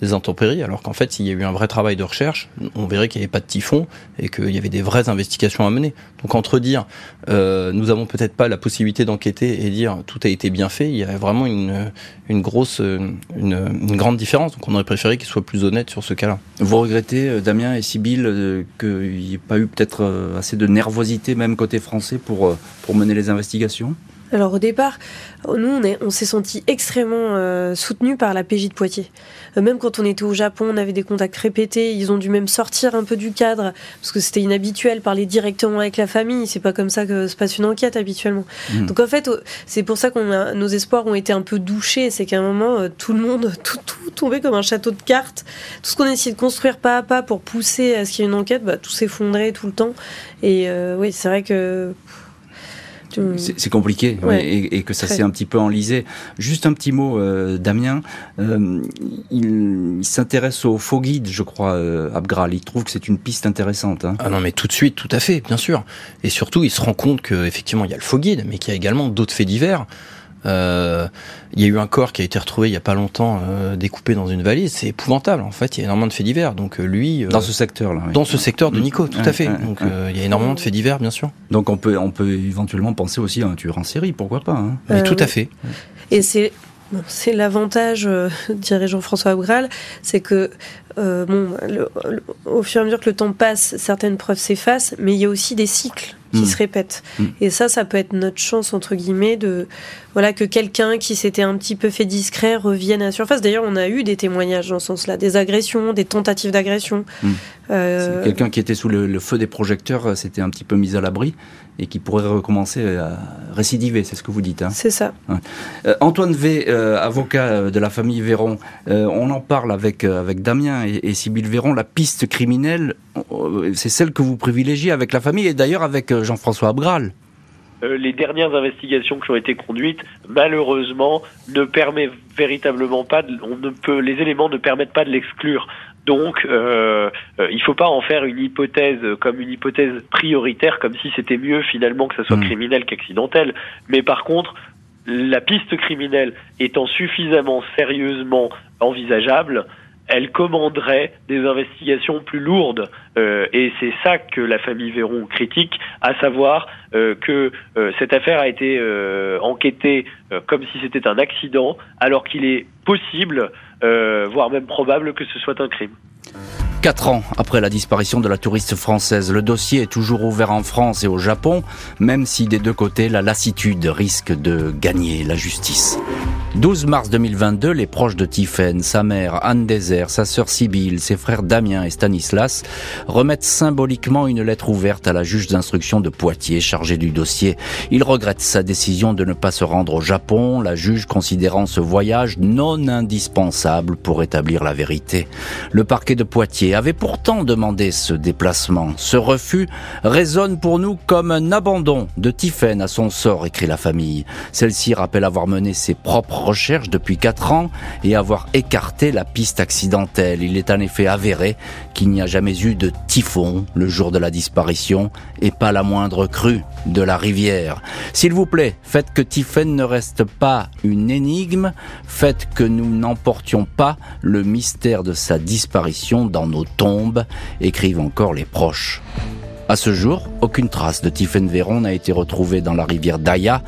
S5: des intempéries, alors qu'en fait, s'il y a eu un vrai travail de recherche, on verrait qu'il n'y avait pas de typhon et qu'il y avait des vraies investigations à mener. Donc entre dire, nous avons peut-être pas la possibilité d'enquêter et dire tout a été bien fait, il y a vraiment une, une grosse, une, une grande différence. Donc on aurait préféré qu'il soit plus honnête sur ce cas-là.
S3: Vous regrettez, Damien et Sybille, qu'il n'y ait pas eu peut-être assez de nervosité, même côté français, pour, pour mener les investigations
S6: alors au départ, nous on, est, on s'est senti extrêmement euh, soutenu par la PJ de Poitiers. Euh, même quand on était au Japon, on avait des contacts répétés. Ils ont dû même sortir un peu du cadre parce que c'était inhabituel parler directement avec la famille. C'est pas comme ça que se passe une enquête habituellement.
S3: Mmh.
S6: Donc en fait, c'est pour ça qu'on a nos espoirs ont été un peu douchés. C'est qu'à un moment, euh, tout le monde, (laughs) tout, tout tombait comme un château de cartes. Tout ce qu'on essayait de construire pas à pas pour pousser à ce qu'il y ait une enquête, bah, tout s'effondrait tout le temps. Et euh, oui, c'est vrai que
S3: c'est compliqué
S6: Ouais,
S3: et, et que ça
S6: très.
S3: s'est un petit peu enlisé. Juste un petit mot, euh, Damien. Euh, il, il s'intéresse au faux guide, je crois, euh, Abgral. Il trouve que c'est une piste intéressante. Hein.
S5: Ah non, mais tout de suite, tout à fait, bien sûr. Et surtout, il se rend compte qu'effectivement, il y a le faux guide, mais qu'il y a également d'autres faits divers. Euh, il y a eu un corps qui a été retrouvé il y a pas longtemps, euh, découpé dans une valise. C'est épouvantable. En fait, il y a énormément de faits divers. Donc euh, lui, euh,
S3: Dans ce secteur-là. oui.
S5: dans ce secteur de. Nico, tout
S3: Ouais,
S5: à fait.
S3: ouais,
S5: Donc
S3: ouais.
S5: euh, il y a énormément de faits divers, bien sûr.
S3: Donc on peut, on peut éventuellement penser aussi à un tueur en série, pourquoi pas hein.
S5: Mais
S6: Euh,
S5: tout à fait.
S6: Et c'est bon, c'est l'avantage, euh, (laughs) dirait Jean-François Abgral, c'est que euh, bon, le- le- au fur et à mesure que le temps passe, certaines preuves s'effacent, mais il y a aussi des cycles qui
S3: Mm.
S6: se répètent.
S3: Mm.
S6: Et ça, ça peut être notre chance, entre guillemets, de voilà que quelqu'un qui s'était un petit peu fait discret revienne à la surface. D'ailleurs, on a eu des témoignages dans ce sens-là, des agressions, des tentatives d'agression.
S3: Mm.
S6: Euh,
S3: Quelqu'un qui était sous le, le feu des projecteurs euh, s'était un petit peu mis à l'abri et qui pourrait recommencer à récidiver, c'est ce que vous dites. hein.
S6: c'est ça.
S3: Euh, Antoine V, euh, avocat de la famille Véron, on en parle avec, avec Damien et, et Sybille Véron. La piste criminelle, c'est celle que vous privilégiez avec la famille et d'ailleurs avec euh, Jean-François Abgral.
S7: Euh, les dernières investigations qui ont été conduites, malheureusement, ne permettent véritablement pas, de- on ne peut, les éléments ne permettent pas de l'exclure. Donc, euh, euh, il faut pas en faire une hypothèse euh, comme une hypothèse prioritaire, comme si c'était mieux finalement que ça soit
S3: Mm.
S7: criminel qu'accidentel. Mais par contre, la piste criminelle étant suffisamment sérieusement envisageable, elle commanderait des investigations plus lourdes. Euh, et c'est ça que la famille Véron critique, à savoir euh, que euh, cette affaire a été euh, enquêtée euh, comme si c'était un accident, alors qu'il est possible, voire même probable, que ce soit un crime.
S3: Quatre ans après la disparition de la touriste française, le dossier est toujours ouvert en France et au Japon, même si des deux côtés, la lassitude risque de gagner la justice. 12 mars 2022, les proches de Tiphaine, sa mère Anne Désert, sa sœur Sibylle, ses frères Damien et Stanislas remettent symboliquement une lettre ouverte à la juge d'instruction de Poitiers chargée du dossier. Ils regrettent sa décision de ne pas se rendre au Japon, la juge considérant ce voyage non indispensable pour établir la vérité. Le parquet de Poitiers avait pourtant demandé ce déplacement. Ce refus résonne pour nous comme un abandon de Tiphaine à son sort, écrit la famille. Celle-ci rappelle avoir mené ses propres recherches depuis quatre ans et avoir écarté la piste accidentelle. Il est en effet avéré qu'il n'y a jamais eu de typhon le jour de la disparition et pas la moindre crue de la rivière. S'il vous plaît, faites que Tiphaine ne reste pas une énigme, faites que nous n'emportions pas le mystère de sa disparition dans nos tombes, écrivent encore les proches. À ce jour, aucune trace de Tiphaine Véron n'a été retrouvée dans la rivière Daya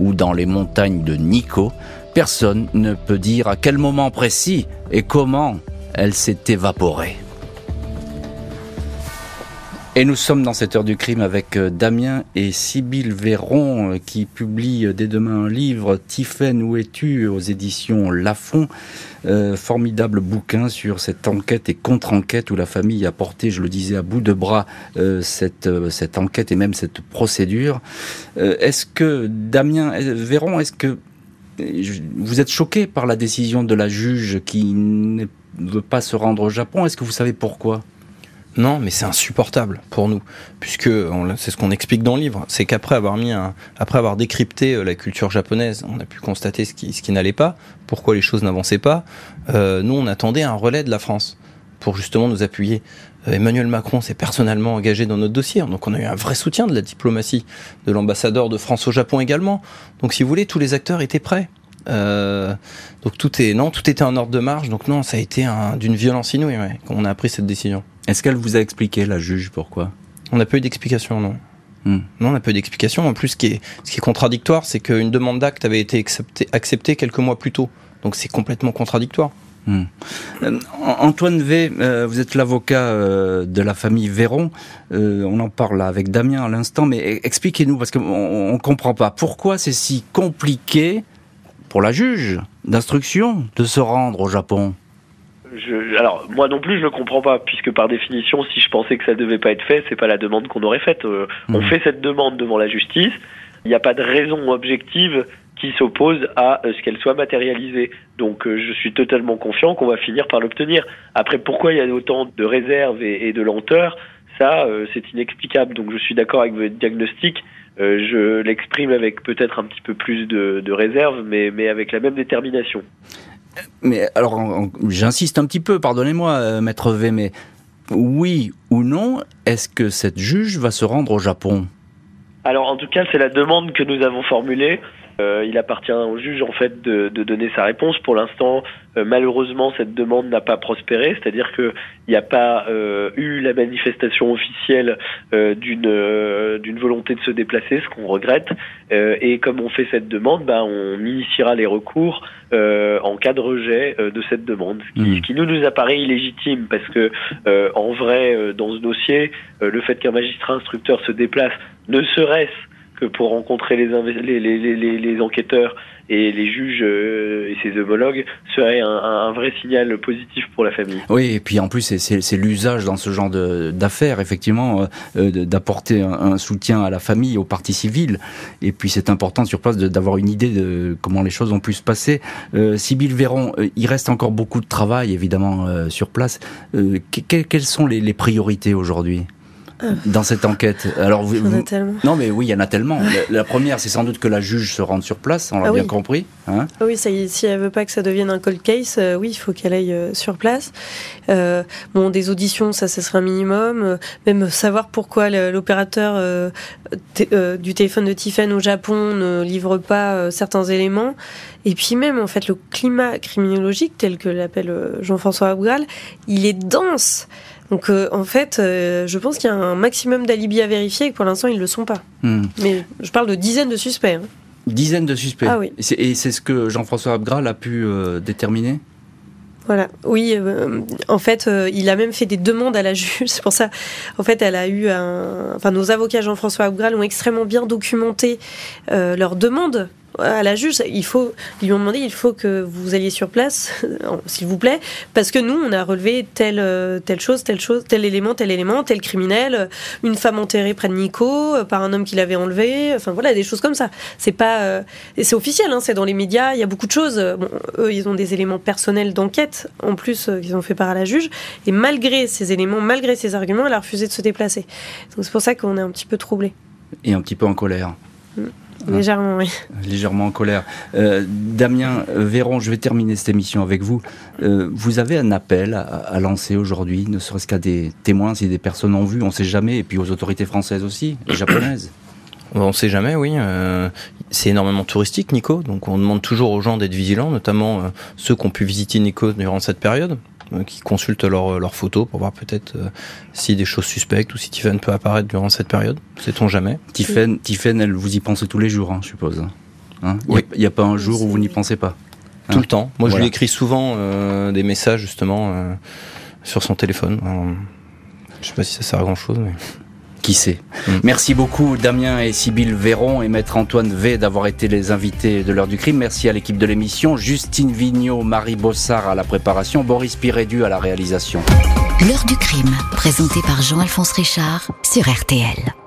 S3: ou dans les montagnes de Nico. Personne ne peut dire à quel moment précis et comment elle s'est évaporée. Et nous sommes dans cette heure du crime avec euh, Damien et Sybille Véron euh, qui publient euh, dès demain un livre Tiphaine où es-tu aux éditions Lafon. Formidable bouquin sur cette enquête et contre-enquête où la famille a porté, je le disais, à bout de bras cette, cette enquête et même cette procédure. Est-ce que, Damien Véron, est-ce que vous êtes choqué par la décision de la juge qui ne veut pas se rendre au Japon? Est-ce que vous savez pourquoi?
S5: Non, mais c'est insupportable pour nous, puisque c'est ce qu'on explique dans le livre, c'est qu'après avoir mis un, après avoir décrypté euh, la culture japonaise, on a pu constater ce qui, ce qui n'allait pas, pourquoi les choses n'avançaient pas. Euh, nous, on attendait un relais de la France pour justement nous appuyer. Euh, Emmanuel Macron s'est personnellement engagé dans notre dossier, donc on a eu un vrai soutien de la diplomatie, de l'ambassadeur de France au Japon également. Donc, si vous voulez, tous les acteurs étaient prêts. Euh, donc tout est non, tout était en ordre de marche. Donc non, ça a été un- d'une violence inouïe ouais, quand on a pris cette décision.
S3: Est-ce qu'elle vous a expliqué, la juge, pourquoi?
S5: On n'a pas eu d'explication, non.
S3: Hmm.
S5: Non, on n'a pas eu d'explication. En plus, ce qui est, ce qui est contradictoire, c'est qu'une demande d'acte avait été acceptée, acceptée quelques mois plus tôt. Donc c'est complètement contradictoire.
S3: Hmm. Euh, Antoine V, euh, vous êtes l'avocat euh, de la famille Véron. Euh, on en parle là avec Damien à l'instant, mais e- expliquez-nous, parce qu'on ne comprend pas. Pourquoi c'est si compliqué pour la juge d'instruction de se rendre au Japon
S7: Je, alors moi non plus je ne comprends pas puisque par définition si je pensais que ça devait pas être fait c'est pas la demande qu'on aurait faite. Euh, On
S3: Mhm.
S7: fait cette demande devant la justice. Il n'y a pas de raison objective qui s'oppose à euh, ce qu'elle soit matérialisée. Donc euh, je suis totalement confiant qu'on va finir par l'obtenir. Après pourquoi il y a autant de réserves et, et de lenteur? Ça euh, c'est inexplicable. Donc je suis d'accord avec votre diagnostic. Euh, je l'exprime avec peut-être un petit peu plus de, de réserve mais, mais avec la même détermination.
S3: Mais alors, j'insiste un petit peu, pardonnez-moi, euh, maître V, mais oui ou non, est-ce que cette juge va se rendre au Japon?
S7: Alors en tout cas, c'est la demande que nous avons formulée. Euh, il appartient au juge en fait de, de donner sa réponse. Pour l'instant, euh, malheureusement, cette demande n'a pas prospéré, c'est-à-dire qu'il n'y a pas euh, eu la manifestation officielle euh, d'une d'une volonté de se déplacer, ce qu'on regrette. et comme on fait cette demande, bah, on initiera les recours en cas de rejet de cette demande, ce qui,
S3: Mmh.
S7: ce qui nous nous apparaît illégitime parce que en vrai, dans ce dossier, le fait qu'un magistrat instructeur se déplace, ne serait-ce pour rencontrer les, enquêteurs et les juges euh, et ses homologues serait un, vrai signal positif pour la famille.
S3: Oui, et puis en plus, c'est- l'usage dans ce genre d'affaires, effectivement, euh, euh, d'apporter un, soutien à la famille, aux parties civiles. Et puis c'est important sur place d'avoir une idée de comment les choses ont pu se passer. Euh, Sybille Véron, il reste encore beaucoup de travail, évidemment, sur place. Que- que- quelles sont les, priorités aujourd'hui? Dans cette enquête Alors, vous,
S6: Il y en a
S3: vous-
S6: tellement.
S3: non, mais oui, il y en a tellement. La, la première, c'est sans doute que la juge se rende sur place, on l'a
S6: Ah
S3: bien
S6: oui.
S3: compris. Hein
S6: Ah Oui, ça si elle veut pas que ça devienne un cold case, euh, oui, il faut qu'elle aille euh, sur place. Euh, bon, des auditions, ça, ce serait un minimum. Euh, même savoir pourquoi l'opérateur euh, euh, du téléphone de Tiffen au Japon ne livre pas euh, certains éléments. Et puis même, en fait, le climat criminologique, tel que l'appelle euh, Jean-François Abgral, il est dense. Donc, euh, en fait, euh, je pense qu'il y a un maximum d'alibis à vérifier et que pour l'instant, ils ne le sont pas.
S3: Hmm.
S6: Mais je parle de dizaines de suspects. hein.
S3: Dizaines de suspects.
S6: Ah oui.
S3: Et c'est- Et c'est ce que Jean-François Abgral a pu euh, déterminer?
S6: Voilà, oui, euh, en fait, euh, il a même fait des demandes à la (laughs) juge. C'est pour ça, en fait, elle a eu un. Enfin, nos avocats Jean-François Abgral ont extrêmement bien documenté euh, leurs demandes à la juge. Il faut, ils lui ont demandé, il faut que vous alliez sur place, (laughs) s'il vous plaît, parce que nous, on a relevé telle euh, telle chose, telle chose, tel élément, tel élément, tel criminel, euh, une femme enterrée près de Nico euh, par un homme qui l'avait enlevé. Enfin voilà, des choses comme ça. C'est pas, euh, et c'est officiel, hein, c'est dans les médias. Il y a beaucoup de choses. Bon, eux, ils ont des éléments personnels d'enquête en plus euh, qu'ils ont fait part à la juge. Et malgré ces éléments, malgré ces arguments, elle a refusé de se déplacer. Donc c'est pour ça qu'on est un petit peu troublé,
S3: et un petit peu en colère. Ah.
S6: Légèrement. Oui.
S3: légèrement en colère. Euh, Damien Véron, je vais terminer cette émission avec vous. Euh, vous avez un appel à, à lancer aujourd'hui, ne serait-ce qu'à des témoins, si des personnes ont vu, on ne sait jamais, et puis aux autorités françaises aussi, et japonaises. (coughs)
S5: On ne sait jamais, oui. Euh, c'est énormément touristique, Nico. Donc on demande toujours aux gens d'être vigilants, notamment euh, ceux qui ont pu visiter Nico durant cette période, qui consultent leurs leurs photos pour voir peut-être euh, si des choses suspectes ou si Tiffany peut apparaître durant cette période. Sait-on jamais.
S3: Tiffen, Tiffen, elle, vous y pensez tous les jours, hein, je suppose. Hein Il
S5: Oui.
S3: n'y a, pas un jour où vous n'y pensez pas.
S5: Tout le temps. Moi, je lui écris souvent euh, des messages, justement, euh, sur son téléphone. Alors, je sais pas si ça sert à grand-chose, mais...
S3: Qui sait
S5: Mm.
S3: Merci beaucoup Damien et Sybille Véron et Maître Antoine V d'avoir été les invités de l'heure du crime. Merci à l'équipe de l'émission, Justine Vignot, Marie Bossard à la préparation, Boris Pirédu à la réalisation.
S1: L'heure du crime, présenté par Jean-Alphonse Richard sur RTL.